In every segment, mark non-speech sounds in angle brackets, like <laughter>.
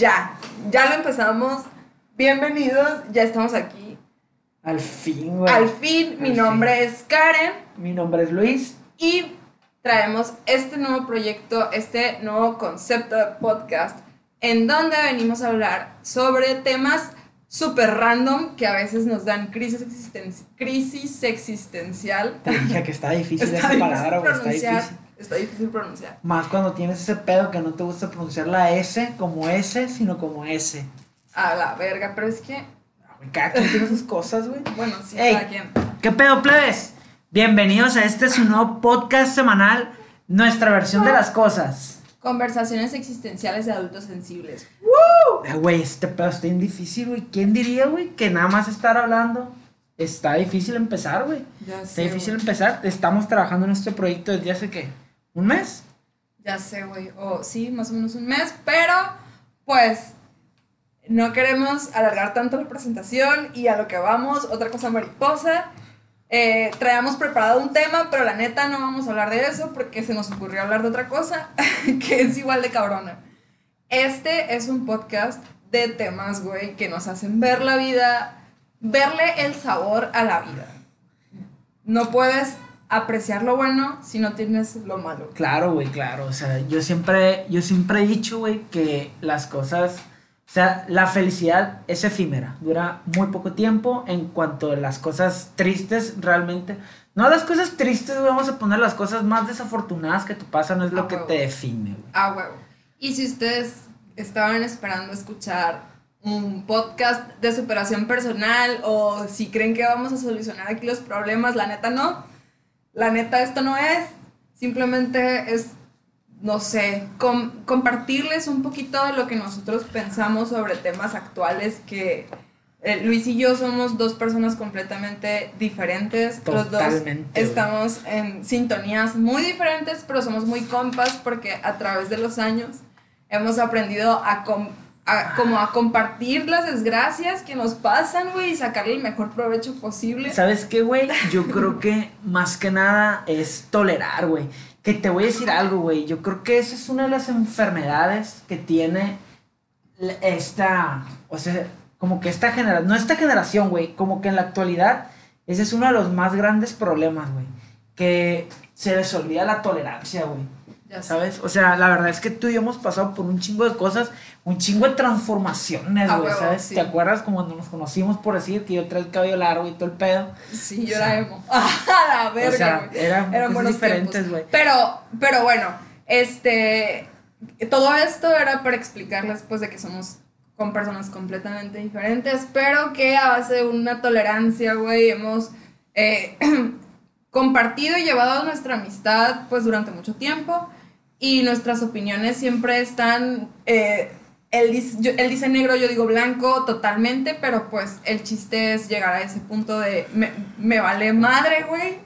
ya, ya lo empezamos. Bienvenidos, ya estamos aquí. Al fin, güey. Al fin, mi nombre es Karen Mi nombre es Luis. y traemos este nuevo proyecto, este nuevo concepto de podcast, en donde venimos a hablar sobre temas súper random que a veces nos dan crisis, existen- crisis existencial. Te dije que está difícil <laughs> Está esa palabra, güey. Está difícil. Está difícil pronunciar. Más cuando tienes ese pedo que no te gusta pronunciar la S como S, sino como S. A la verga, pero es que, Cada quien tiene sus cosas, güey. bueno, sí, Ey. cada quien. ¿Qué pedo, plebes? Bienvenidos a este su nuevo podcast semanal, nuestra versión de las cosas. Conversaciones existenciales de adultos sensibles. Eh, Güey, este pedo está bien difícil, güey. ¿Quién diría, güey, que nada más estar hablando está difícil empezar, güey? Ya Está difícil empezar. Estamos trabajando en este proyecto desde hace, ¿qué? ¿Un mes? Ya sé, güey. O sí, más o menos un mes, pero pues no queremos alargar tanto la presentación y a lo que vamos, otra cosa mariposa. Eh, preparado un tema, pero la neta no vamos a hablar de eso porque se nos ocurrió hablar de otra cosa <laughs> que es igual de cabrona. Este es un podcast de temas, güey, que nos hacen ver la vida, verle el sabor a la vida. No puedes apreciar lo bueno si no tienes lo malo. Claro, güey, claro. O sea, yo siempre, yo siempre he dicho, güey, que las cosas, o sea, la felicidad es efímera, dura muy poco tiempo en cuanto a las cosas tristes realmente. No las cosas tristes, vamos a poner las cosas más desafortunadas que te pasan, es lo que te define, güey. Ah, huevo. Y si ustedes estaban esperando escuchar un podcast de superación personal o si creen que vamos a solucionar aquí los problemas, la neta no. La neta esto no es. Simplemente es, no sé, com- compartirles un poquito de lo que nosotros pensamos sobre temas actuales que eh, Luis y yo somos dos personas completamente diferentes. Los dos Totalmente, estamos en sintonías muy diferentes, pero somos muy compas porque a través de los años hemos aprendido a, com- a- como a compartir las desgracias que nos pasan, güey, y sacarle el mejor provecho posible. ¿Sabes qué, güey? Yo creo que más que nada es tolerar, güey. Que te voy a decir algo, güey. Yo creo que esa es una de las enfermedades que tiene esta, o sea, como que esta generación, no esta generación, güey, como que en la actualidad, ese es uno de los más grandes problemas, güey. Que se les olvida la tolerancia, güey. ¿Sabes? O sea, la verdad es que tú y yo hemos pasado por un chingo de cosas, un chingo de transformaciones, güey, ¿sabes? sí. ¿Te acuerdas como cuando nos conocimos por decir que yo traía el cabello largo y todo el pedo? Sí, yo O sea, era emo. A <laughs> la verga, o sea, eran, Eran cosas diferentes, güey. Pero, pero bueno, este, todo esto era para explicarles pues de que somos con personas completamente diferentes, pero que a base de una tolerancia, güey, hemos eh, <clears throat> compartido y llevado nuestra amistad pues durante mucho tiempo y nuestras opiniones siempre están, eh, él, dice, él dice negro, yo digo blanco totalmente, pero pues el chiste es llegar a ese punto de me, me vale madre, güey.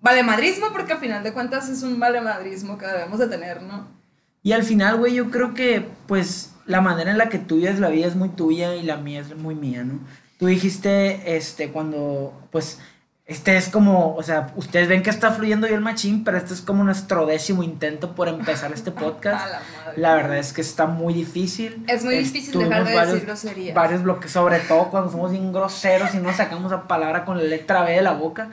Vale madrismo porque al final de cuentas es un vale madrismo que debemos de tener, ¿no? Y al final, güey, yo creo que, pues, la manera en la que tú vives la vida es muy tuya y la mía es muy mía, ¿no? Tú dijiste, este, cuando, pues, este es como, o sea, ustedes ven que está fluyendo yo el machín, pero este es como nuestro décimo intento por empezar este <laughs> podcast. la. La verdad es que está muy difícil. Es muy difícil dejar de varios- decir groserías. Varios bloques, sobre todo cuando somos bien groseros y no sacamos la palabra con la letra B de la boca.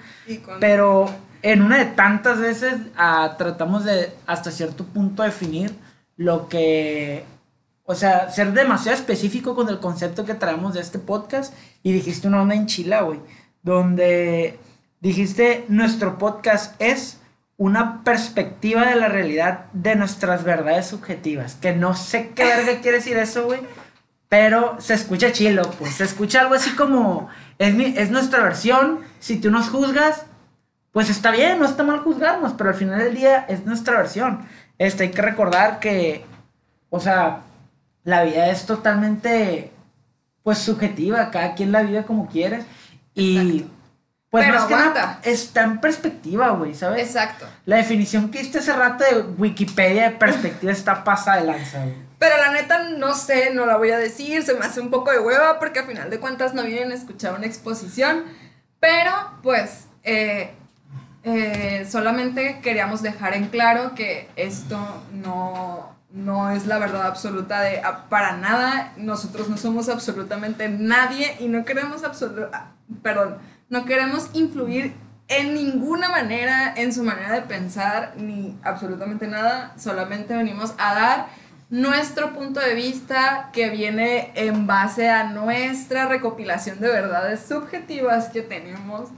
Pero en una de tantas veces ah, tratamos de hasta cierto punto definir lo que, o sea, ser demasiado específico con el concepto que traemos de este podcast y dijiste una onda en güey, donde dijiste nuestro podcast es una perspectiva de la realidad de nuestras verdades subjetivas, que no sé qué verga quiere decir eso, güey. Pero se escucha chilo, pues. Se escucha algo así como. Es, mi- es nuestra versión. Si tú nos juzgas, pues está bien, no está mal juzgarnos, pero al final del día es nuestra versión. Este, hay que recordar que, o sea, la vida es totalmente, pues, subjetiva, cada quien la vive como quiere. Y, pues, Pero más que nada, está en perspectiva, güey, ¿sabes? Exacto. La definición que diste hace rato de Wikipedia de perspectiva está pasada de lanza, güey. Pero la neta, no sé, no la voy a decir, se me hace un poco de hueva porque a final de cuentas no vienen a escuchar una exposición. Pero, pues, eh, eh, solamente queríamos dejar en claro que esto no, no es la verdad absoluta de ah, para nada. Nosotros no somos absolutamente nadie y no queremos absoluta, perdón, no queremos influir en ninguna manera en su manera de pensar ni absolutamente nada. Solamente venimos a dar nuestro punto de vista que viene en base a nuestra recopilación de verdades subjetivas que tenemos.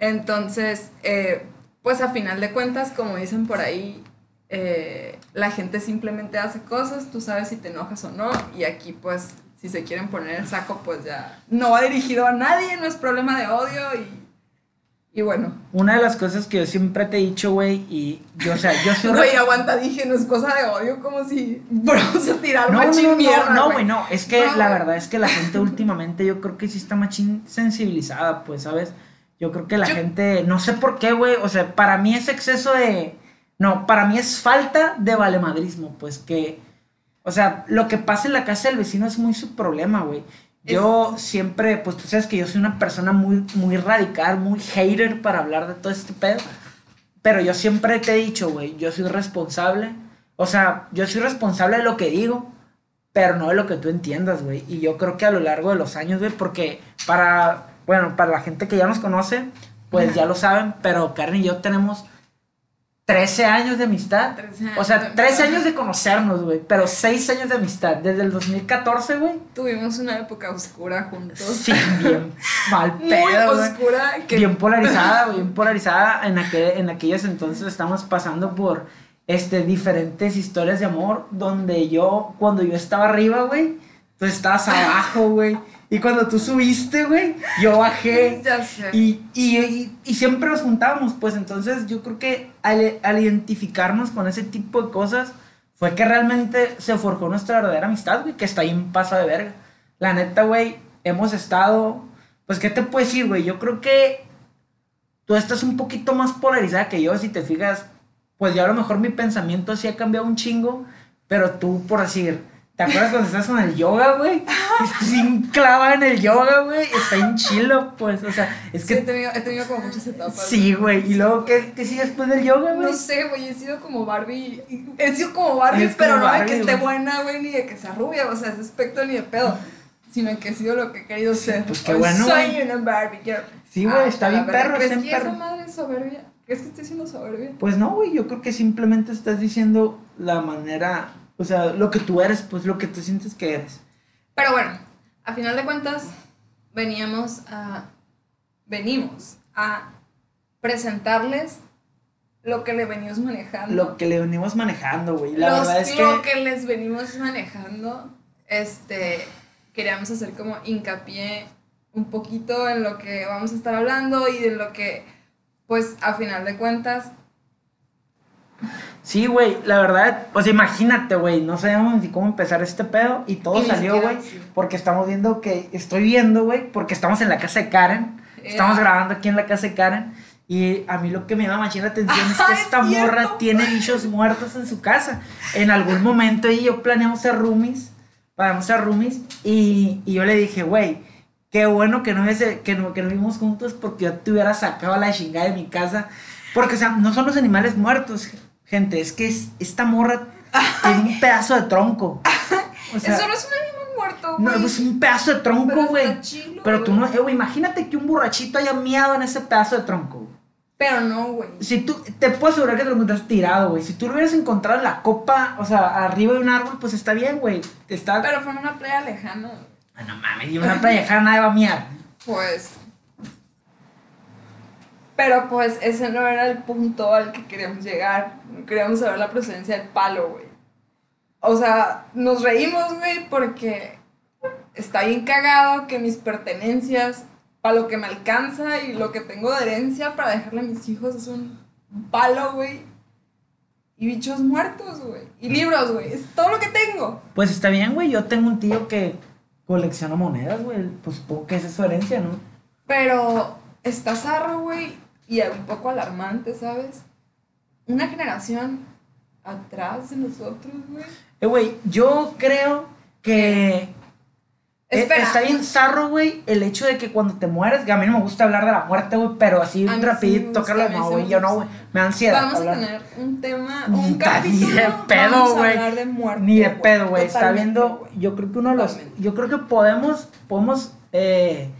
Entonces, eh, pues a final de cuentas, como dicen por ahí, eh, la gente simplemente hace cosas, tú sabes si te enojas o no, y aquí pues si se quieren poner el saco, pues ya no va dirigido a nadie, no es problema de odio y, y bueno. Una de las cosas que yo siempre te he dicho, güey, y yo, o sea, yo soy... Güey, aguanta, dije, no es cosa de odio, como si vamos a tirar no, machín no, mierda, no, güey. güey, no, es que No, la verdad es que la gente últimamente yo creo que sí está machín sensibilizada, pues, ¿sabes? Yo creo que la Yo- gente, no sé por qué, güey, o sea, para mí es exceso de, no, para mí es falta de valemadrismo, pues, que, o sea, lo que pasa en la casa del vecino es muy su problema, güey. Yo siempre, pues tú sabes que yo soy una persona muy, muy radical, muy hater para hablar de todo este pedo. Pero yo siempre te he dicho, güey, yo soy responsable. O sea, yo soy responsable de lo que digo, pero no de lo que tú entiendas, güey. Y yo creo que a lo largo de los años, güey, porque para, bueno, para la gente que ya nos conoce, pues ya lo saben, pero Karen y yo tenemos 13 años de amistad. 13 años O sea, de 13 amistad. años de conocernos, güey, pero 6 años de amistad. Desde el 2014, güey. Tuvimos una época oscura juntos. Sí, bien <laughs> mal Muy pedo, güey. oscura. Que Bien polarizada, güey, <laughs> bien polarizada. En, aquel, en aquellos entonces estamos pasando por este, diferentes historias de amor donde yo, cuando yo estaba arriba, güey, tú estabas abajo, güey. Y cuando tú subiste, güey, yo bajé. <laughs> Ya sé. Y, y, y- y siempre nos juntábamos, pues entonces yo creo que al, al identificarnos con ese tipo de cosas fue que realmente se forjó nuestra verdadera amistad, güey, que está ahí en paso de verga. La neta, güey, hemos estado, pues, ¿qué te puedo decir, güey? Yo creo que tú estás un poquito más polarizada que yo, si te fijas, pues ya a lo mejor mi pensamiento sí ha cambiado un chingo, pero tú, por decir, ¿te acuerdas cuando estás con el yoga, güey? Estás bien clavada en el yoga, güey, está en chilo, pues, o sea, es Sí, he que... tenido, he tenido como muchas etapas. Sí, güey, y luego, ¿qué, qué sigue después del yoga, güey? No sé, güey, he sido como Barbie. He sido como Barbie, pero no de que esté buena, güey, ni de que sea rubia, o sea, ese aspecto ni de pedo. Sino que he sido lo que he querido ser. pues qué bueno, Soy güey. una Barbie girl. Sí, güey, Ah, está bien perro, ¿Crees que bien esa perro. madre es soberbia? ¿Crees que estoy siendo soberbia? Pues no, güey, yo creo que simplemente estás diciendo la manera, o sea, lo que tú eres, pues lo que tú sientes que eres. Pero bueno, a final de cuentas, veníamos a. Venimos a presentarles lo que le venimos manejando. Lo que le venimos manejando, güey. La Los- verdad es lo que... que les venimos manejando, este, queríamos hacer como hincapié un poquito en lo que vamos a estar hablando y de lo que, pues, a final de cuentas, Sí, güey, la verdad, sea, imagínate, güey, no sabíamos ni cómo empezar este pedo y todo Y salió, güey, sí. porque estamos viendo que, estoy viendo, güey, porque estamos en la casa de Karen, estamos Ya. grabando aquí en la casa de Karen y a mí lo que me llama machín la atención es que es esta morra tiene bichos muertos en su casa. En algún momento ella y yo planeamos ser roomies, vamos a roomies y, y yo le dije, güey, qué bueno que no, hubiese- que, no, que no vivimos juntos porque yo te hubiera sacado a la chingada de mi casa. Porque, o sea, no son los animales muertos, gente, es que es, esta morra tiene un pedazo de tronco. <laughs> O sea, eso no es un animal muerto, no, güey. es un pedazo de tronco, güey. Pero tú no, eh, güey, imagínate que un borrachito haya miado en ese pedazo de tronco. Pero no, güey. Si tú, te puedo asegurar que te lo encuentras tirado, güey. Si tú lo hubieras encontrado en la copa, o sea, arriba de un árbol, pues está bien, güey. Está. Pero fue en una playa lejana. Ah, no mames, y una playa nadie va a miar. Pues. Pero pues ese no era el punto al que queríamos llegar. Queríamos saber la procedencia del palo, güey. O sea, nos reímos, güey, porque está bien cagado que mis pertenencias, para lo que me alcanza y lo que tengo de herencia para dejarle a mis hijos es un palo, güey. Y bichos muertos, güey. Y libros, güey. Es todo lo que tengo. Pues está bien, güey. Yo tengo un tío que colecciona monedas, güey. Pues supongo que esa es su herencia, ¿no? Pero está zarro, güey, y un poco alarmante, ¿sabes? Una generación atrás de nosotros, güey. Eh, güey, yo creo que. Espera. está bien zarro, güey, el hecho de que cuando te mueres, que a mí no me gusta hablar de la muerte, güey, pero así sí rapidito, gusta, tocarlo, no, sí güey, yo no, güey, me da ansiedad. Vamos a tener un tema, Ni un de capítulo. pedo, vamos a güey. de. Ni de pedo, güey. Está viendo. Yo creo que uno de los. Totalmente. Yo creo que podemos. Podemos. Eh,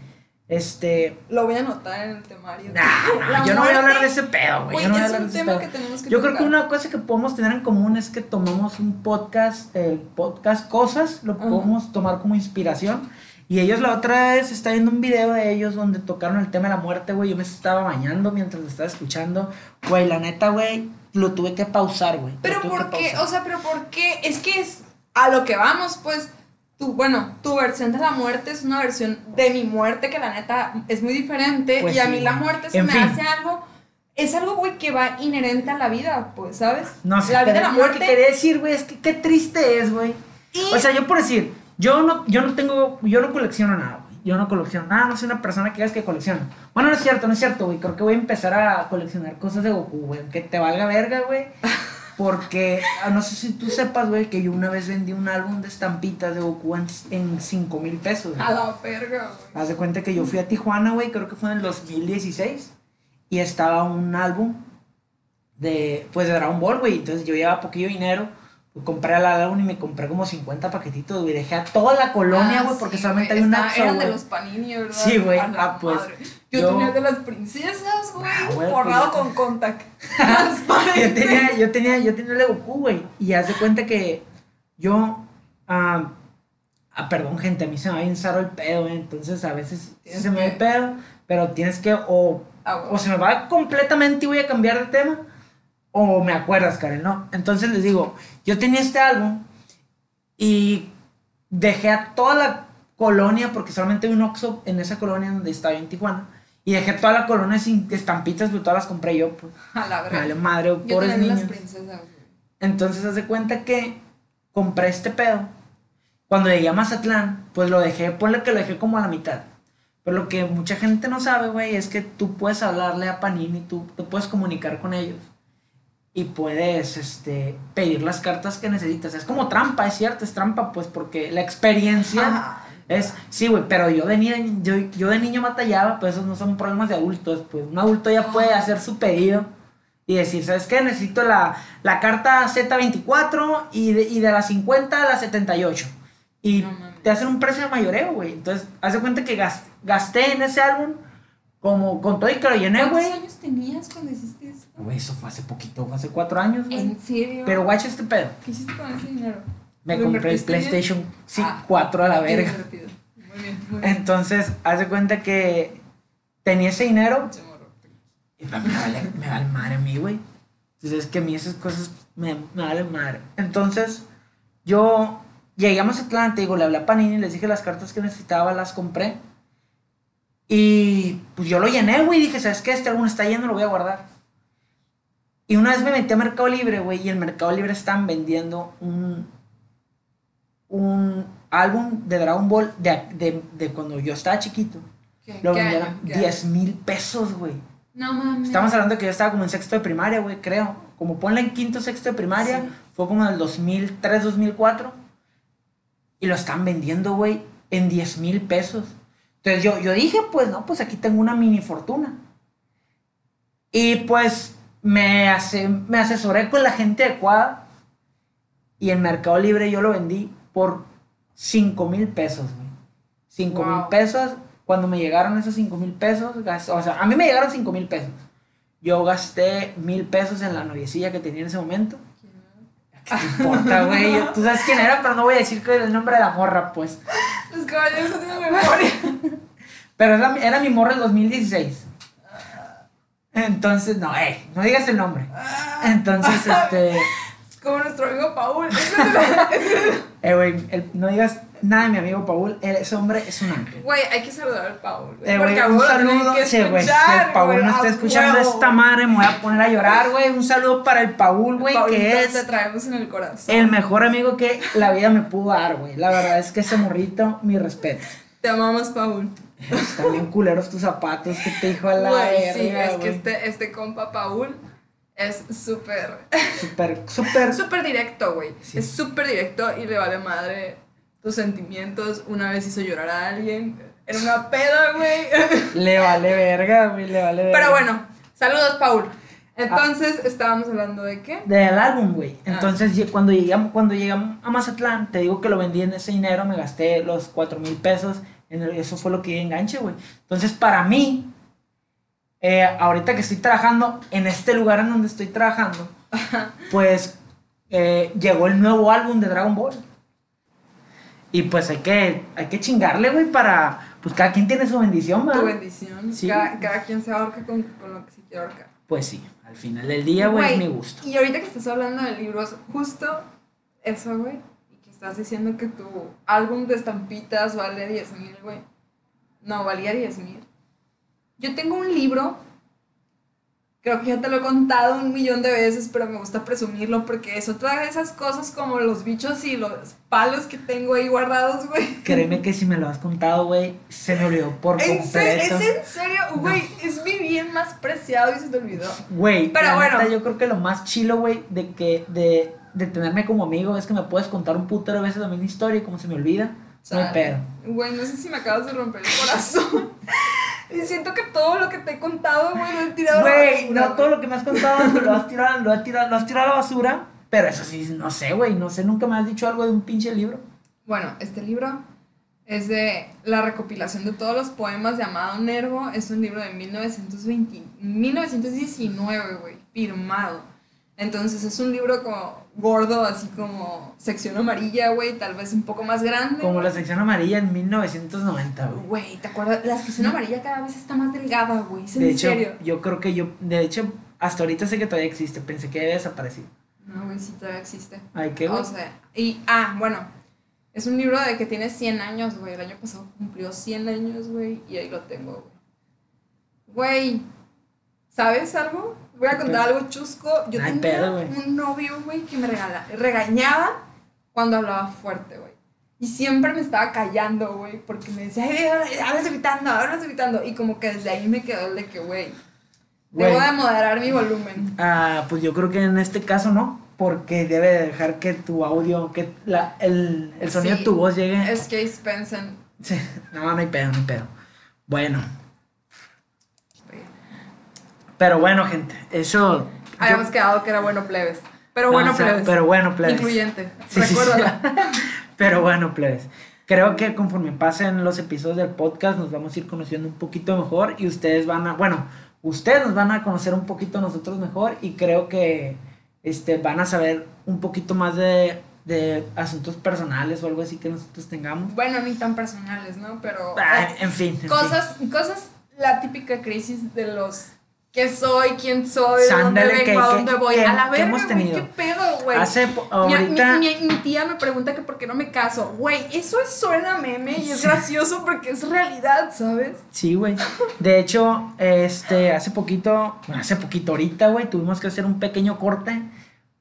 este. Lo voy a anotar en el temario. Nah, yo no voy a hablar de ese pedo, güey. Yo no voy a hablar de ese pedo. que que Yo creo que una cosa que podemos tener en común es que tomamos un podcast, el podcast Cosas, lo Ajá. podemos tomar como inspiración. Y ellos la otra vez está viendo un video de ellos donde tocaron el tema de la muerte, güey. Yo me estaba bañando mientras lo estaba escuchando. Güey, la neta, güey, lo tuve que pausar, güey. Pero ¿por qué? O sea, pero ¿por qué? Es que es a lo que vamos, pues. Tu, bueno, tu versión de la muerte es una versión de mi muerte que la neta es muy diferente. Pues y a sí, mí la muerte se En me fin. hace algo. Es algo, güey, que va inherente a la vida, pues, ¿sabes? No sé, la vida la Lo muerte. que quería decir, güey, es que qué triste es, güey. O sea, yo por decir, yo no, yo no tengo, yo no colecciono nada, güey. Yo no colecciono nada, no soy una persona que digas que colecciona. Bueno, no es cierto, no es cierto, güey. Creo que voy a empezar a coleccionar cosas de Goku, güey. Aunque te valga verga, güey. <laughs> Porque, ah, no sé si tú sepas, güey, que yo una vez vendí un álbum de estampitas de Goku en, en 5 mil pesos, a la verga, güey. Haz de cuenta que yo fui a Tijuana, güey, creo que fue en el 2016. Y estaba un álbum de, pues, de Dragon Ball, güey. Entonces yo llevaba poquillo dinero. Compré el álbum y me compré como 50 paquetitos, güey. Dejé a toda la colonia, Ah, güey, porque sí, solamente güey, hay un está- Axo, Eran de los panini, ¿verdad? Sí, güey. A Ah, pues, madre. Yo, yo- tenía el de las princesas, güey. Ah, güey, forrado pues, con contact. <laughs> yo tenía, yo tenía, yo tenía el de Goku, güey. Y haz de cuenta que yo, ah, ah, perdón, gente, a mí se me va bien zaro el pedo, güey. Entonces a veces se me va el pedo, pero tienes que o Ah, o se me va completamente y voy a cambiar de tema, o me acuerdas, Karen, ¿no? Entonces les digo, yo tenía este álbum y dejé a toda la colonia, porque solamente hay un Oxxo en esa colonia donde estaba yo en Tijuana, y dejé toda la colonia sin estampitas, pero todas las compré yo, pues. A la vale madre, Yo pobres las niños. princesas. Entonces, haz de cuenta que compré este pedo. Cuando llegué a Mazatlán, pues lo dejé, ponle que lo dejé como a la mitad. Pero lo que mucha gente no sabe, güey, es que tú puedes hablarle a Panini, tú te puedes comunicar con ellos. Y puedes, este, pedir las cartas que necesitas. Es como trampa, es cierto, es trampa, pues, porque la experiencia Ajá. es, sí, güey, pero yo de, niño, yo, yo de niño batallaba, pues esos no son problemas de adultos, pues un adulto ya puede hacer su pedido y decir, ¿sabes qué? Necesito la, la carta Z24 y de, y de las 50 a las 78. Y No te hacen un precio de mayoreo, güey. Entonces, haz de cuenta que gas- gasté en ese álbum como con todo y que lo llené, ¿Cuántos güey. años tenías cuando hiciste? Güey, eso fue hace poquito, fue hace cuatro años, güey. ¿En serio? Pero guacha este pedo. ¿Qué hiciste con ese dinero? Me ¿Lo compré el? PlayStation sí, Ah, 4 a la verga. divertido. Muy bien, muy bien. Entonces, haz de cuenta que tenía ese dinero y me vale, me vale madre a mí, güey. Entonces, es que a mí esas cosas me, me valen madre. Entonces, yo llegué a Mazatlán, te digo, le hablé a Panini, les dije las cartas que necesitaba, las compré. Y pues yo lo llené, güey. Dije, ¿sabes qué? Este álbum está lleno, lo voy a guardar. Y una vez me metí a Mercado Libre, güey, y en Mercado Libre están vendiendo un, un álbum de Dragon Ball de, de, de cuando yo estaba chiquito. ¿Qué, Lo qué vendieron año? ¿Qué 10 mil pesos, güey. No mames. Estamos hablando que yo estaba como en sexto de primaria, güey, creo. Como ponle en quinto, sexto de primaria. Sí. Fue como en el 2003, 2004. Y lo están vendiendo, güey, en 10 mil pesos. Entonces yo, yo dije, pues no, pues aquí tengo una mini fortuna. Y pues me, hace, me asesoré con la gente adecuada. Y en Mercado Libre yo lo vendí por 5 mil pesos, güey. 5 mil Wow. pesos. Cuando me llegaron esos 5 mil pesos, o sea, a mí me llegaron 5 mil pesos. Yo gasté mil pesos en la noviecilla que tenía en ese momento. ¿Qué te importa, güey? Tú sabes quién era, pero no voy a decir que el nombre de la morra, pues. Los caballeros no tienen memoria. <laughs> Pero es la- era mi morra el 2016. Entonces, no, eh, no digas el nombre. Entonces, <laughs> este, Es como nuestro amigo Paul. <laughs> <laughs> Eh, güey, no digas nada de mi amigo Paul. Ese hombre es un ángel. Güey, hay que saludar al Paul. Eh, porque güey, a un saludo. que Sí, güey, si el Paul no está escuchando huevo. esta madre, me voy a poner a llorar, güey. Un saludo para el Paul, güey, que es te traemos en el corazón. el mejor amigo que la vida me pudo dar, güey. La verdad es que ese morrito, mi respeto. Te amamos, Paul. Están bien culeros tus zapatos que te dijo a la Güey, sí, es que este, este compa Paul es súper, Súper, súper. súper directo, güey. Sí. Es súper directo y le vale madre tus sentimientos, una vez hizo llorar a alguien, era una peda, güey. <laughs> Le vale verga, güey, le vale verga. Pero bueno, saludos, Paul. Entonces, estábamos hablando de qué? Del álbum, güey. Ah. Entonces, cuando llegamos, cuando llegamos a Mazatlán, te digo que lo vendí en ese dinero, me gasté los cuatro mil pesos. Eso fue lo que enganche, güey. Entonces, para mí, eh, ahorita que estoy trabajando en este lugar en donde estoy trabajando, pues eh, llegó el nuevo álbum de Dragon Ball. Y pues hay que, hay que chingarle, güey, para. Pues cada quien tiene su bendición, Tu ¿verdad? bendición. Sí. Cada, cada quien se ahorca con, con lo que se quiere ahorcar. Pues sí, al final del día, güey, es Güey, mi gusto. Y ahorita que estás hablando de libros, justo eso, güey, estás diciendo que tu álbum de estampitas vale 10 mil, güey. No, valía 10 mil. Yo tengo un libro, creo que ya te lo he contado un millón de veces, pero me gusta presumirlo porque es otra de esas cosas como los bichos y los palos que tengo ahí guardados, güey. Créeme que si me lo has contado, güey, se me olvidó por ¿En completo. ¿Es en serio? Güey, es mi bien más preciado y se te olvidó. Güey, Pero bueno. neta, yo creo que lo más chilo, güey, de que de, de tenerme como amigo es que me puedes contar un putero veces la misma historia y como se me olvida, no hay pedo. Güey, no sé si me acabas de romper el corazón. y siento que todo lo que te he contado, güey, lo he tirado a la Güey, basura, no güey. todo lo que me has contado lo has tirado, lo has tirado, lo has tirado a la basura, pero eso sí, no sé, güey, no sé, nunca me has dicho algo de un pinche libro. Bueno, este libro es de la recopilación de todos los poemas de Amado Nervo. Es un libro de 1920, 1919, güey, firmado. Entonces es un libro como gordo, así como sección amarilla, güey, tal vez un poco más grande. Como la sección amarilla en 1990, güey. Güey, ¿te acuerdas? La sección amarilla cada vez está más delgada, güey. ¿Es en De hecho, serio? yo creo que yo, de hecho, hasta ahorita sé que todavía existe, pensé que había desaparecido. No, güey, sí todavía existe. Ay, qué güey. O sea, y, ah, bueno, es un libro de que tiene 100 años, güey. El año pasado cumplió 100 años, güey, y ahí lo tengo, güey. Güey, ¿sabes algo? Voy a contar algo chusco. Yo hay tenía pedo, un novio, güey, que me regala, regañaba cuando hablaba fuerte, güey. Y siempre me estaba callando, güey, porque me decía, ay, ay, hablas gritando, hablas gritando. Y como que desde ahí me quedó el de que, güey, debo de moderar mi volumen. Ah, pues yo creo que en este caso no, porque debe de dejar que tu audio, que la, el, el sonido Sí, de tu voz llegue. Es que Spencer. Sí, no, no hay pedo, no hay pedo. Bueno, pero bueno, gente, eso. Habíamos yo- quedado que era bueno plebes. Pero no, bueno o sea, plebes. Pero bueno, plebes. Incluyente. Sí, sí, sí. Recuérdala. <laughs> Pero bueno, plebes. Creo que conforme pasen los episodios del podcast nos vamos a ir conociendo un poquito mejor y ustedes van a, bueno, ustedes nos van a conocer un poquito nosotros mejor y creo que este, van a saber un poquito más de, de asuntos personales o algo así que nosotros tengamos. Bueno, ni tan personales, ¿no? Pero. Ah, en fin. en fin. cosas, cosas, la típica crisis de los. ¿Qué soy? ¿Quién soy? ¿De dónde Sándale, vengo? ¿A que- dónde que- voy? que- a la verga, hemos. ¿Qué pedo, güey? Hace po- Mi- ahorita. Mi, mi- mi tía me pregunta que por qué no me caso. Güey, eso es suena meme y es Sí. gracioso porque es realidad, ¿sabes? Sí, güey. De hecho, este, hace poquito, bueno, hace poquito ahorita, güey, tuvimos que hacer un pequeño corte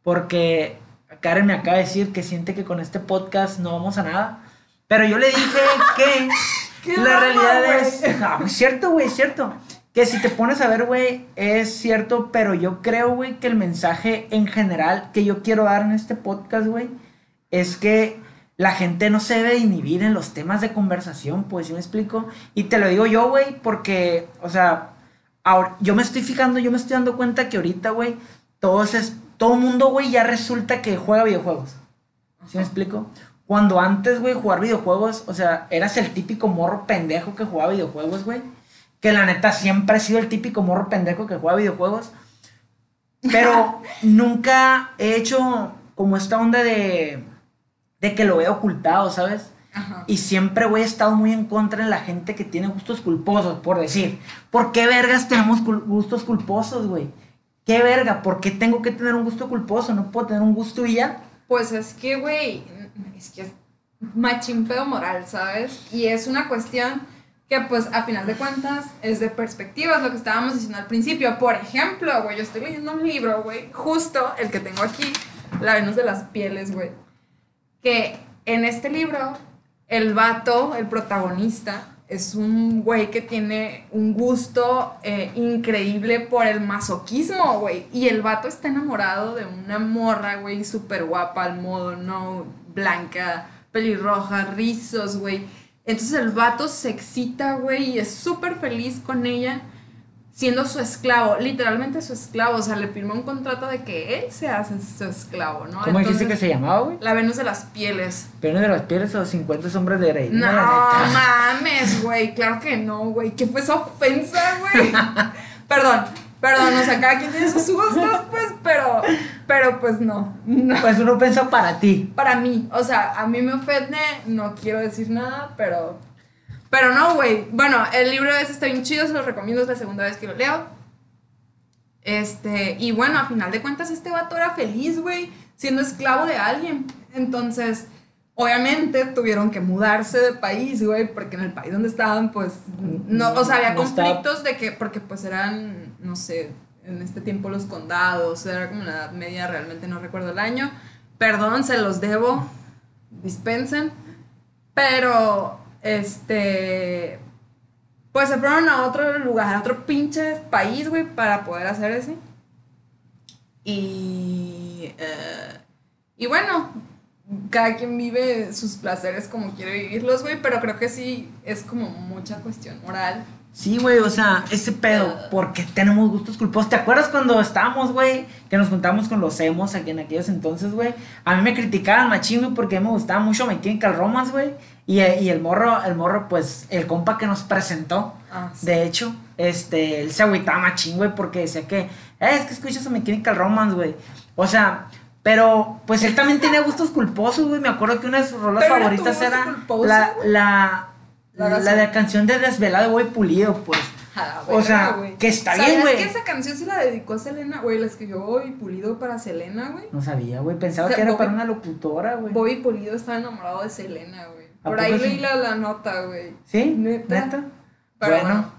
porque Karen me acaba de decir que siente que con este podcast no vamos a nada. Pero yo le dije que <laughs> ¡Qué la drama, realidad güey! es... No, es cierto, güey, es cierto. Que si te pones a ver, güey, es cierto, pero yo creo, güey, que el mensaje en general que yo quiero dar en este podcast, güey, es que la gente no se debe inhibir en los temas de conversación, pues, ¿sí me explico? Y te lo digo yo, güey, porque, o sea, ahora, yo me estoy fijando, yo me estoy dando cuenta que ahorita, güey, todos es, todo mundo, güey, ya resulta que juega videojuegos. ¿Sí me explico? Cuando antes, güey, jugar videojuegos, o sea, eras el típico morro pendejo que jugaba videojuegos, güey. Que la neta siempre he sido el típico morro pendejo que juega videojuegos. Pero <laughs> nunca he hecho como esta onda de, de que lo he ocultado, ¿sabes? Ajá. Y siempre, güey, he estado muy en contra de la gente que tiene gustos culposos, por decir. ¿Por qué vergas tenemos cul- gustos culposos, güey? ¿Qué verga? ¿Por qué tengo que tener un gusto culposo? ¿No puedo tener un gusto y ya? Pues es que, güey, es que es machimpeo moral, ¿sabes? Y es una cuestión que, pues, a final de cuentas, es de perspectivas, lo que estábamos diciendo al principio. Por ejemplo, güey, yo estoy leyendo un libro, güey, justo el que tengo aquí, La Venus de las Pieles, güey. Que en este libro, el vato, el protagonista, es un güey que tiene un gusto eh, increíble por el masoquismo, güey. Y el vato está enamorado de una morra, güey, súper guapa, al modo, no, blanca, pelirroja, rizos, güey. Entonces el vato se excita, güey, y es súper feliz con ella siendo su esclavo, literalmente su esclavo, o sea, le firmó un contrato de que él se hace su esclavo, ¿no? ¿Cómo dijiste que se llamaba, güey? La Venus de las Pieles. ¿Venus de las Pieles o 50 sombras de Grey? No, mames, güey, claro que no, güey, ¿qué fue esa ofensa, güey? <laughs> Perdón, perdón, o sea, cada quien tiene sus gustos, pues, pero, pero pues no, no. Pues uno pensó para ti. Para mí, o sea, a mí me ofende, no quiero decir nada, pero pero no, güey. Bueno, el libro ese está bien chido, se lo recomiendo, es la segunda vez que lo leo. Este, y bueno, a final de cuentas, este vato era feliz, güey, siendo esclavo de alguien. Entonces, obviamente tuvieron que mudarse de país, güey, porque en el país donde estaban, pues, no, o sea, había conflictos de que, porque pues eran, no sé, en este tiempo los condados, era como la Edad Media, realmente no recuerdo el año. Perdón, se los debo, dispensen. Pero este, pues se fueron a otro lugar, a otro pinche país, güey, para poder hacer ese. Y, eh, y bueno, cada quien vive sus placeres como quiere vivirlos, güey, pero creo que sí es como mucha cuestión moral Sí, güey, o sea, ese pedo, porque tenemos gustos culposos. ¿Te acuerdas cuando estábamos, güey, que nos juntamos con los emos aquí en aquellos entonces, güey? A mí me criticaban machín, güey, porque me gustaba mucho My Chemical Romance, güey. Y, y, el morro, el morro, pues, el compa que nos presentó, ah, de hecho, este, él se agüitaba machín, güey, porque decía que, eh, es que escuchas a My Chemical Romance, güey. O sea, pero, pues, él también tiene gustos culposos, güey. Me acuerdo que una de sus rolas favoritas era la, la la, de la canción de Desvelado, güey, pulido, pues. o sea, que está bien, güey. que esa canción se la dedicó a Selena, güey? La escribió Bobby Pulido para Selena, güey. No sabía, güey. Pensaba que era para una locutora, güey. Bobby Pulido estaba enamorado de Selena, güey. Por ahí leí la, nota, güey. ¿Sí? ¿Neta? bueno,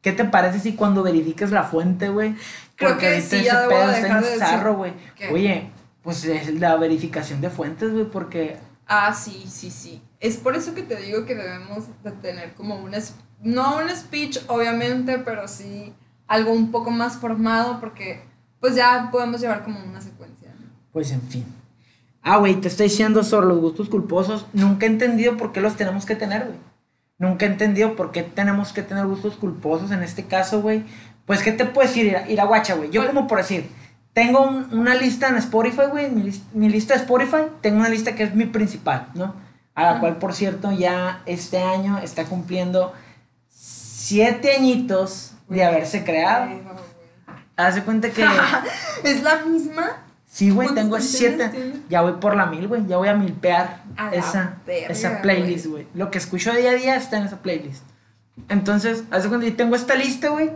¿qué te parece si cuando verifiques la fuente, güey? Creo que sí, ya debo dejar de zarro, güey. Oye, pues es la verificación de fuentes, güey, porque... Ah, sí, sí, sí. Es por eso que te digo que debemos de tener como un, no un speech, obviamente, pero sí algo un poco más formado porque pues ya podemos llevar como una secuencia. Pues en fin. Ah, güey, te estoy diciendo sobre los gustos culposos. Nunca he entendido por qué los tenemos que tener, güey. Nunca he entendido por qué tenemos que tener gustos culposos en este caso, güey. Pues, ¿qué te puedes decir? Ir a, guacha, güey. Yo, pues como por decir, tengo una lista en Spotify, güey. Mi, mi, lista de Spotify, tengo una lista que es mi principal, ¿no? a la cual por cierto ya este año está cumpliendo siete añitos de haberse creado. Hace cuenta que... <laughs> ¿Es la misma? Sí, güey, tengo siete. Ya voy por la mil, güey. Ya voy a milpear esa, esa playlist, güey. Lo que escucho día a día está en esa playlist. Entonces, hace cuenta que tengo esta lista, güey.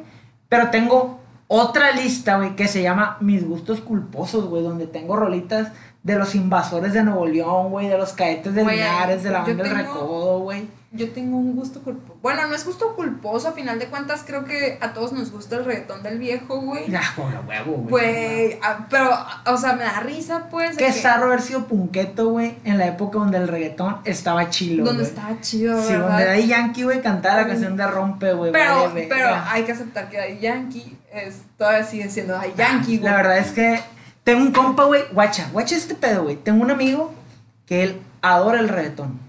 Pero tengo otra lista, güey, que se llama Mis gustos culposos, güey. Donde tengo rolitas de los invasores de Nuevo León, güey, de los caetes de Linares, de la banda del Recodo, güey. Yo tengo un gusto culposo. Bueno, no es gusto culposo, a final de cuentas creo que a todos nos gusta el reggaetón del viejo, güey. Ya, huevo, güey. Güey, ah, pero, o sea, me da risa, pues. Qué zarro haber sido punqueto, güey, en la época donde el reggaetón estaba chido, Donde estaba chido, Sí, donde Daddy Yankee, güey, cantaba la canción de Rompe, güey. Pero, pero hay que aceptar que Daddy Yankee es, todavía sigue siendo Daddy Yankee, güey. La verdad es que tengo un compa, güey, guacha, guacha este pedo, güey. Tengo un amigo que él adora el reggaetón.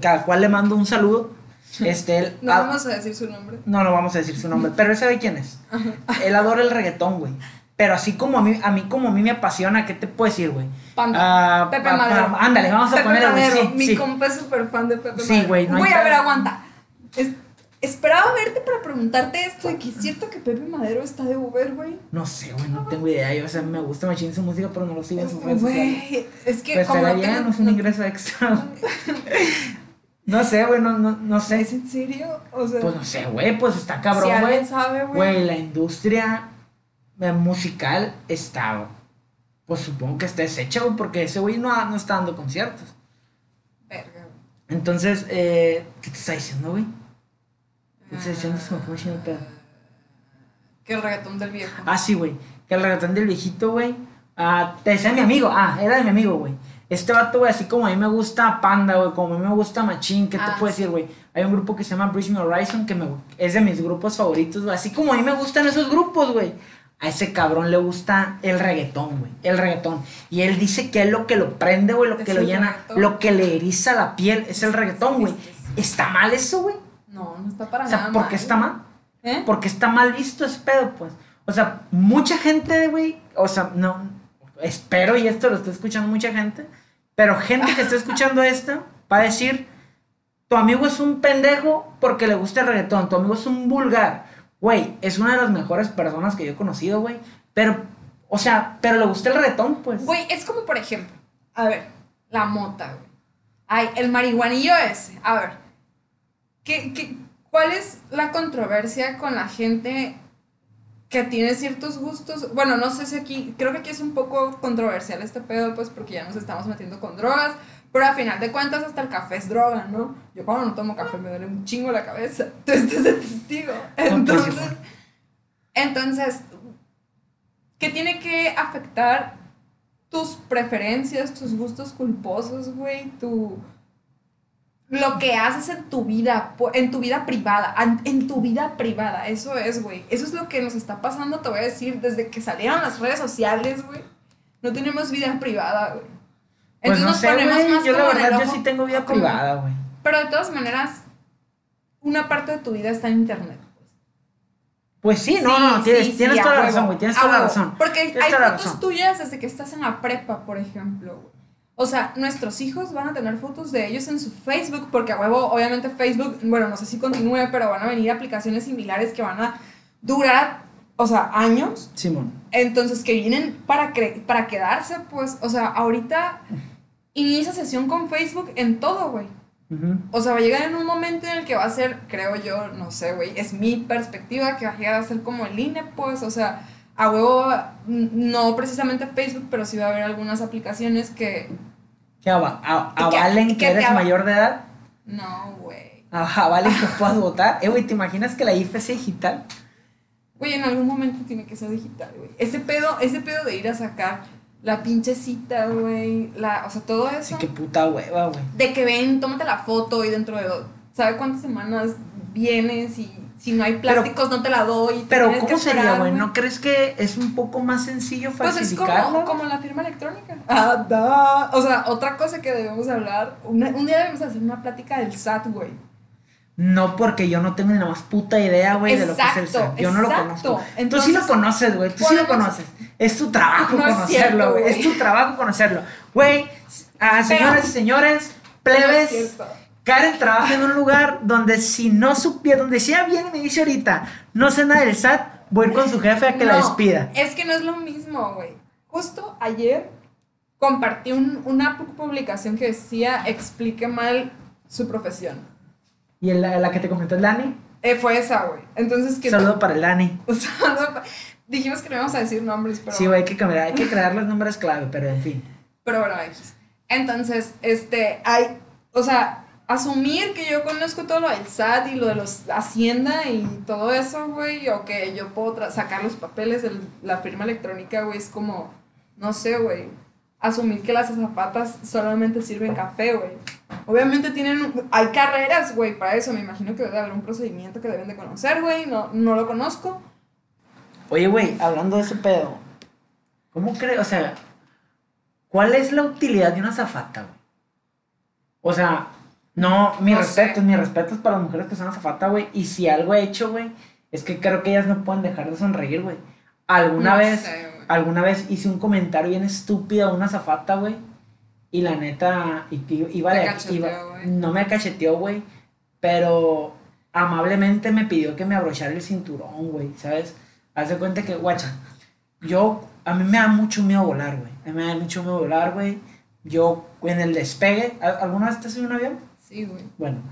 Cada cual le mando un saludo. <laughs> Este, él, no vamos a decir su nombre. No, no vamos a decir su nombre, <laughs> pero él sabe quién es. Él adora el reggaetón, güey. Pero así como a mí, a mí como a mí me apasiona, ¿qué te puedo decir, güey? Panda. Uh, Pepe Madero. ándale, vamos a poner Madero. Sí, Mi compa es súper fan de Pepe Sí, güey. No Voy a ver, aguanta. Es, Esperaba verte para preguntarte esto de que es cierto que Pepe Madero está de Uber, güey. No sé, güey, no tengo idea. Yo, o sea, me gusta mucho su música, pero no lo sigo en sus redes Güey, es que pues como no, no es un ingreso extra. <laughs> no sé, güey, no, no, no sé. ¿Es en serio? O sea, pues no sé, güey, pues está cabrón, si güey. sabe, güey. Güey, la industria musical está, pues supongo que está deshecha, güey, porque ese güey no, no está dando conciertos. Verga, güey. Entonces, eh, ¿qué te está diciendo, güey? Que el reggaetón del viejo. Ah, sí, güey. Que el reggaetón del viejito, güey. Ah, te decía mi amigo. Ah, era de mi amigo, güey. Este vato, güey, así como a mí me gusta Panda, güey, como a mí me gusta Machín, ¿qué te ah, puedo decir, güey? Hay un grupo que se llama Bridge Me Horizon, que me, es de mis grupos favoritos, güey. Así como a mí me gustan esos grupos, güey. a ese cabrón le gusta el reggaetón, güey. El reggaetón. Y él dice que es lo que lo prende, güey, lo Es que lo llena, reggaetón. lo que le eriza la piel, es el reggaetón, güey. ¿Está mal eso, güey? No, no está para O sea, nada ¿por mal. qué está mal? ¿Eh? Porque está mal visto ese pedo, pues. O sea, mucha gente, güey, o sea, no, espero y esto lo está escuchando mucha gente, pero gente que está <laughs> escuchando esto va a decir, tu amigo es un pendejo porque le gusta el reggaetón, tu amigo es un vulgar. Güey, es una de las mejores personas que yo he conocido, güey, pero, o sea, pero le gusta el reggaetón, pues. Güey, es como por ejemplo, a ver, la mota, güey. Ay, el marihuanillo ese. A ver, ¿qué, qué, cuál es la controversia con la gente que tiene ciertos gustos? Bueno, no sé si aquí, creo que aquí es un poco controversial este pedo, pues porque ya nos estamos metiendo con drogas, pero a final de cuentas hasta el café es droga, ¿no? Yo cuando no tomo café me duele un chingo la cabeza. <laughs> Tú estás de testigo. Entonces, Muchísimo. entonces, ¿qué tiene que afectar tus preferencias, tus gustos culposos, güey? Tu lo que haces en tu vida, en tu vida privada, en tu vida privada, eso es, güey. Eso es lo que nos está pasando, te voy a decir, desde que salieron las redes sociales, güey. No tenemos vida privada, güey. Pues no sé, güey, yo la como en el verdad, yo sí tengo vida como- privada, güey. Pero de todas maneras, una parte de tu vida está en internet. pues. Pues sí, no, Sí, no, tienes, sí, tienes sí, toda la razón, güey, tienes toda la razón. Porque Tienes hay la fotos tuyas desde que estás en la prepa, por ejemplo, güey. O sea, nuestros hijos van a tener fotos de ellos en su Facebook, porque a huevo, obviamente Facebook, bueno, no sé si continúe, pero van a venir aplicaciones similares que van a durar, o sea, años. Simón. Entonces, que vienen para, cre- para quedarse, pues, o sea, ahorita inicia sesión con Facebook en todo, güey. O sea, va a llegar en un momento en el que va a ser, creo yo, no sé, güey, es mi perspectiva, que va a llegar a ser como el INE, pues, o sea, a huevo, no precisamente Facebook, pero sí va a haber algunas aplicaciones que, Que ava- a- Que- avalen que, que eres mayor de edad. no, güey. Ajá, vale que puedas votar. Eh, güey, ¿te imaginas que la IFE sea digital? Güey, en algún momento tiene que ser digital, güey. Ese pedo, ese pedo de ir a sacar la pinche cita, güey, la, o sea, todo eso. Así que puta hueva, güey. De que ven, tómate la foto y dentro de, ¿sabe cuántas semanas vienes y si no hay Pero- plásticos no te la doy? te Pero, que ¿cómo sería, güey? ¿No crees que es un poco más sencillo Pues es como, como la firma electrónica. Ah, da. O sea, otra cosa que debemos hablar. una- un día debemos hacer una plática del SAT, güey. No, porque yo no tengo ni la más puta idea, güey, de lo que es el SAT. Yo no lo conozco. Tú sí Entonces, lo conoces, güey. Tú sí lo conoces. Es tu trabajo <laughs> No conocerlo, güey. Es tu trabajo conocerlo. Güey, ah, señores y señores, plebes. Karen trabaja en un lugar donde si no supiera, donde si ella viene y me dice ahorita, no sé nada del SAT, voy con su jefe a que la despida. Es que no es lo mismo, güey. Justo ayer compartí un- una pu- publicación que decía explique mal su profesión. Y la, la que te comentó el Dani, Eh, fue esa, güey. Entonces, que saludo para el Dani. O sea, no- dijimos que no íbamos a decir nombres, pero. Sí, güey, hay que cambiar, hay que crear los números clave, pero en fin. Pero bueno, X. Entonces, este, hay, o sea, asumir que yo conozco todo lo del SAT y lo de los Hacienda y todo eso, güey, o que yo puedo sacar los papeles de la firma electrónica, güey, es como, no sé, güey, asumir que las zapatas solamente sirven café, güey. Obviamente tienen, hay carreras, güey, para eso, me imagino que debe haber un procedimiento que deben de conocer, güey, no, no lo conozco. Oye, güey, hablando de ese pedo, ¿cómo crees? O sea, ¿cuál es la utilidad de una zafata, güey? O sea, no, mi No respeto, sé. mi respeto es para las mujeres que son azafata, güey. Y si algo he hecho, güey, es que creo que ellas no pueden dejar de sonreír, güey. Alguna No vez, sé, alguna vez hice un comentario bien estúpido a una zafata, güey. Y la neta, y, y- iba de cacheteó, iba- no me cacheteó, güey. Pero amablemente me pidió que me abrochara el cinturón, güey, ¿sabes? Haz de cuenta que, guacha, yo, a mí me da mucho miedo volar, güey. A mí me da mucho miedo volar, güey. Yo, en el despegue, ¿al- ¿alguna vez te has subido un avión? Sí, güey. Bueno,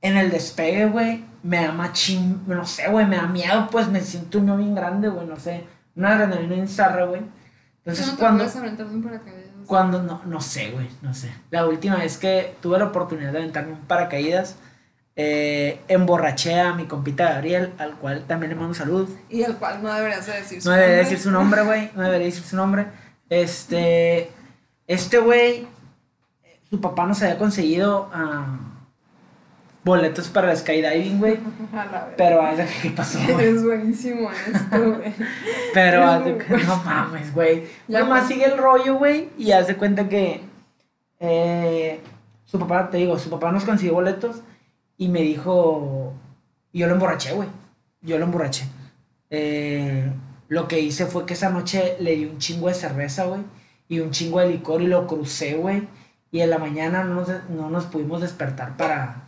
en el despegue, güey, me da machín, no sé, güey, me da miedo, pues me siento un bien grande, güey, no sé. Una adrenalina insarra, güey. Entonces, ¿No cuando, un paracaídas? cuando, no, no sé, güey, no sé. La última vez que tuve la oportunidad de aventarme un paracaídas, eh, emborraché a mi compita Gabriel, al cual también le mando un saludo. Y el cual no deberías de decir su No debería nombre. decir su nombre, güey. No debería decir su nombre. Este. Este güey. Su papá nos había conseguido. ah, boletos para el skydiving, güey. <laughs> Pero, ay, ¿qué pasó, <laughs> güey? Eres buenísimo en esto, güey. Pero, haz de- no mames, güey. <laughs> Nomás pues. sigue el rollo, güey, y haz de cuenta que eh, su papá, te digo, su papá nos consiguió boletos y me dijo, y yo lo emborraché, güey. Yo lo emborraché. Eh, lo que hice fue que esa noche le di un chingo de cerveza, güey, y un chingo de licor y lo crucé, güey. Y en la mañana no nos, no nos pudimos despertar para,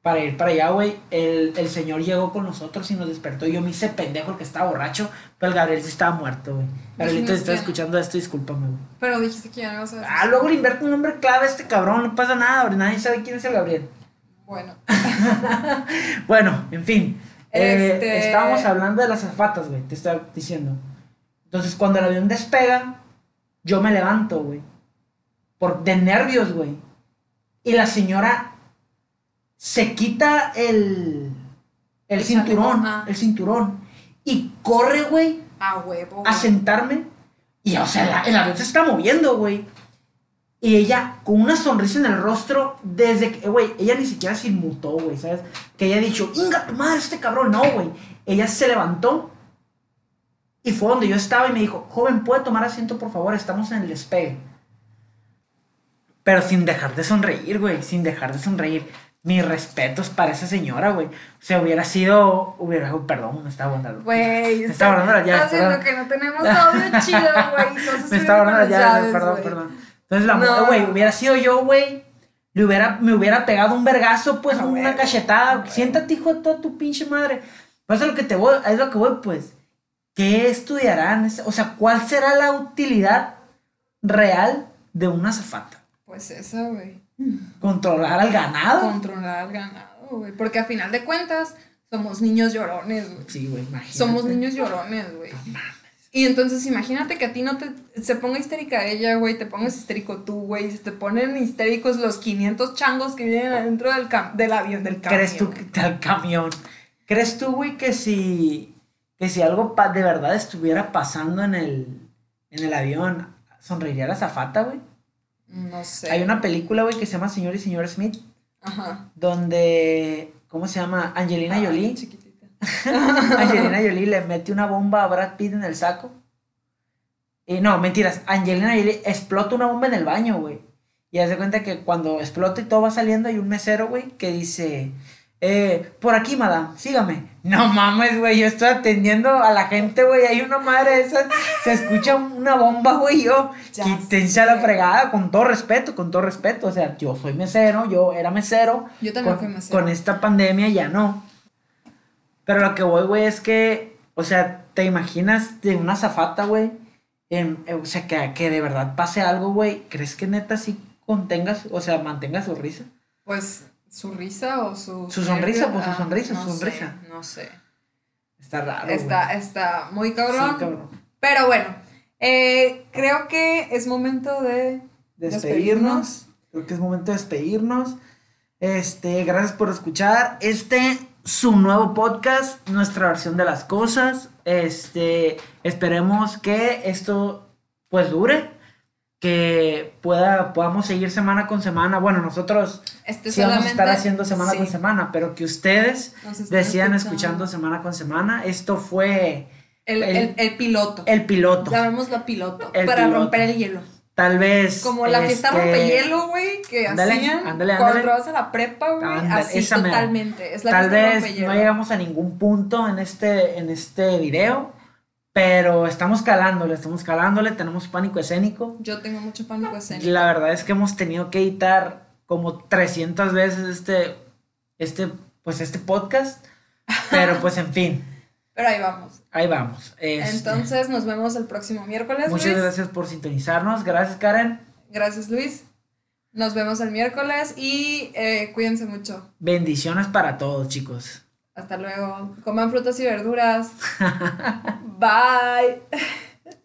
para ir para allá, güey. El, el señor llegó con nosotros y nos despertó. Y yo me hice pendejo que estaba borracho, pero el Gabriel sí estaba muerto, güey. Gabrielito, si que- escuchando esto, discúlpame, güey. Pero dijiste que ya no vas a Ah, luego le invierte un nombre clave a este cabrón, no pasa nada, güey, nadie sabe quién es el Gabriel. Bueno. <laughs> Bueno, en fin. eh, Este- estábamos hablando de las azafatas, güey, te estaba diciendo. Entonces, cuando el avión despega, yo me levanto, güey. Por, de nervios, güey. Y la señora se quita el, el El cinturón, ah. el cinturón. Y corre, güey, A huevo. a sentarme. Y, o sea, la- el avión se está moviendo, güey. Y ella, con una sonrisa en el rostro, desde que, güey, ella ni siquiera se inmutó, güey, ¿sabes? Que ella ha dicho, inga tu madre, este cabrón. No, güey. Ella se levantó y fue donde yo estaba y me dijo, joven, ¿puede tomar asiento, por favor? Estamos en el despegue. Pero sin dejar de sonreír, güey, sin dejar de sonreír. Mis respetos para esa señora, güey. O sea, hubiera sido, hubiera, perdón, me estaba aguantando. Güey, Me estaba llaves, Estás viendo perdón. que no tenemos audio chido, güey. <laughs> Me estaba las llaves, perdón, perdón. Entonces la No. güey, hubiera sido yo, güey. Le hubiera, me hubiera pegado un vergazo, pues, una cachetada. Güey. Siéntate, hijo de toda tu pinche madre. Pues es lo que te voy, es lo que voy, pues. ¿Qué estudiarán? O sea, ¿cuál será la utilidad real de una azafata? Pues esa, güey. ¿Controlar al ganado? Controlar al ganado, güey. Porque a final de cuentas, somos niños llorones, güey. Sí, güey, imagínate. Somos niños llorones, güey. Y entonces imagínate que a ti no te se ponga histérica ella, güey, te pongas histérico tú, güey, se te ponen histéricos los 500 changos que vienen adentro del, cam- del avión, del camión. ¿Crees tú que al camión? ¿Crees tú, güey, que si, que si algo de verdad estuviera pasando en el, en el avión, sonreiría la azafata, güey? No sé. Hay una película, güey, que se llama Señor y Señor Smith, Ajá. donde, ¿cómo se llama? Angelina Ay, Jolie. chiquitita. <laughs> Angelina Jolie le mete una bomba a Brad Pitt en el saco. Y no, mentiras. Angelina Jolie explota una bomba en el baño, güey. Y hace cuenta que cuando explota y todo va saliendo, hay un mesero, güey, que dice: eh, Por aquí, madame, sígame. No mames, güey, yo estoy atendiendo a la gente, güey. Hay una madre de esas. Se escucha una bomba, güey. Yo, quítense a la fregada, con todo respeto, con todo respeto. O sea, yo soy mesero, yo era mesero. Yo también con, fui mesero. con esta pandemia ya no. Pero lo que voy, güey, es que, o sea, te imaginas de una zafata, güey. eh, o sea, que, que de verdad pase algo, güey. ¿Crees que neta sí contengas, o sea, mantenga su risa? Pues su risa o su Su sonrisa, nervio? pues, su Ah, sonrisa, no su sonrisa. sé, no sé. Está raro. Está, está muy Sí, cabrón. cabrón. Pero bueno, eh, creo que es momento de Despedirnos. Creo que es momento de despedirnos. Este, gracias por escuchar este su nuevo podcast, nuestra versión de las cosas. Este, esperemos que esto pues dure, que pueda podamos seguir semana con semana. Bueno, nosotros Este sí vamos a estar haciendo semana sí, con semana, pero que ustedes decían escuchando semana con semana. Esto fue El, el- el- el piloto. el piloto. Llamémoslo piloto. Para piloto. romper el hielo. Tal vez Como la fiesta este, rompehielo, güey, que ándale, hacían ándale, cuando ándale. entrabas a la prepa, güey. Así esa totalmente. Es la Tal vez no llegamos a ningún punto en este, en este video, pero estamos calándole, estamos calándole, tenemos pánico escénico. Yo tengo mucho pánico Y escénico. la verdad es que hemos tenido que editar como 300 veces este, este, pues este podcast, pero pues en fin, <laughs> Pero ahí vamos. ahí vamos. Este, Entonces nos vemos el próximo miércoles. muchas Luis. gracias por sintonizarnos, gracias Karen, Gracias, Luis. Nos vemos el miércoles y eh, cuídense mucho. bendiciones para todos chicos. Hasta luego. Coman frutas y verduras. <laughs> Bye.